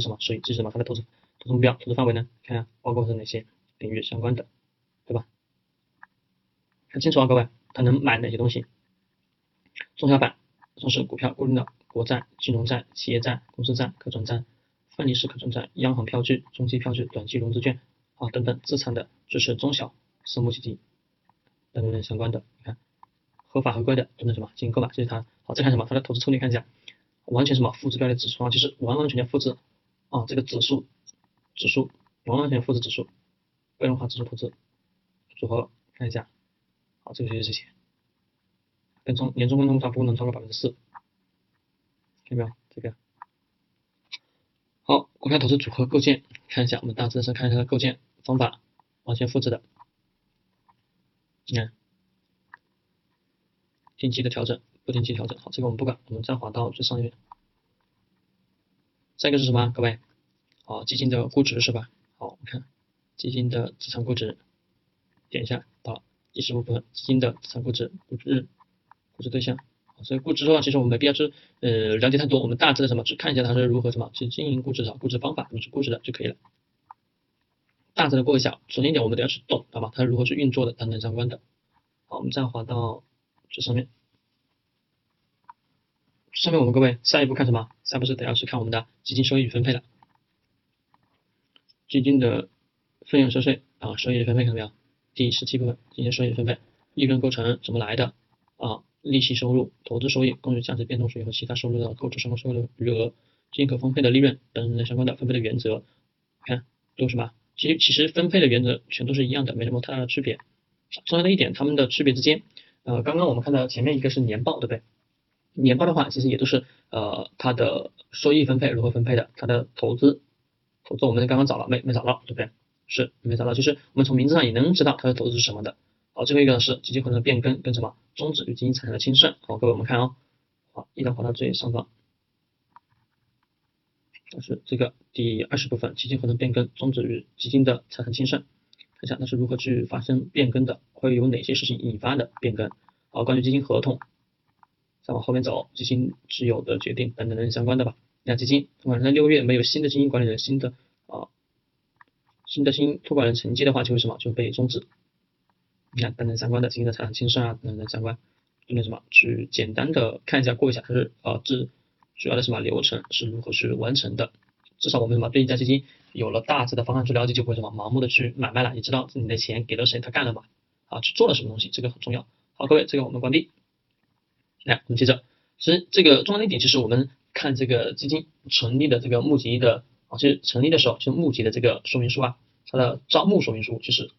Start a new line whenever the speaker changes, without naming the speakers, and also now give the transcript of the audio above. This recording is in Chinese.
什么？所以这是什么？它的投资投资目标、投资范围呢？看包括是哪些领域相关的，对吧？看清楚啊，各位，他能买哪些东西？中小板，从事股票、固定的国债、金融债、企业债、公司债、可转债、分离式可转债、央行票据、中期票据、短期融资券啊等等资产的支持中小私募基金等等相关的，你看合法合规的等等什么进行购买，这是它。好，再看什么？它的投资策略看一下，完全什么复制标的指数啊，就是完完全全复制啊这个指数指数完完全复制指数，被动化指数投资组合看一下，好，这个就是这些，跟踪年终跟踪差不能超过百分之四，看到没有？这个好，股票投资组合构建看一下，我们大致上看一下它的构建方法，完全复制的，你看定期的调整。不定期调整，好，这个我们不管，我们再滑到最上面。再一个是什么？各位，好，基金的估值是吧？好，我们看基金的资产估值，点一下到第十部分，基金的资产估值估值估值对象。所以估值的话，其实我们没必要去呃了解太多，我们大致的什么，只看一下它是如何什么去经营估值的，估值方法怎么去估值的就可以了。大致的过一下，首先一点我们得要去懂，好吧？它是如何去运作的等等相关的。好，我们再滑到这上面。上面我们各位下一步看什么？下一步是得要去看我们的基金收益与分配了。基金的费用收税啊，收益分配看到没有？第十七部分进行收益分配，利润构成怎么来的啊？利息收入、投资收益、公允价值变动税和其他收入的构成相关收入的余额、基金可分配的利润等等相关的分配的原则，看都什么？其实其实分配的原则全都是一样的，没什么太大的区别。重要的一点，它们的区别之间，呃，刚刚我们看到前面一个是年报，对不对？年报的话，其实也都是呃它的收益分配如何分配的，它的投资投资我们刚刚找了没没找到对不对？是没找到，就是我们从名字上也能知道它的投资是什么的。好，最后一个是基金合同的变更跟什么终止与基金财产的清算。好，各位我们看哦，好，一条滑到最上方，就是这个第二十部分基金合同变更终止与基金的财产清算，看一下它是如何去发生变更的，会有哪些事情引发的变更。好，关于基金合同。再往后面走，基金持有的决定等等等相关的吧。你看基金托管人在六个月没有新的基金管理人，新的啊新的新托管人成绩的话，就会什么就被终止。你看等等相关的基金的财产清算啊等等相关，就那什么去简单的看一下过一下，它是啊这主要的什么流程是如何去完成的。至少我们什么对一家基金有了大致的方案去了解，就不会什么盲目的去买卖了。你知道你的钱给了谁，他干了嘛？啊去做了什么东西，这个很重要。好，各位这个我们关闭。来，我们接着，其实这个重要的一点就是我们看这个基金成立的这个募集的啊，就是成立的时候就募集的这个说明书啊，它的招募说明书就是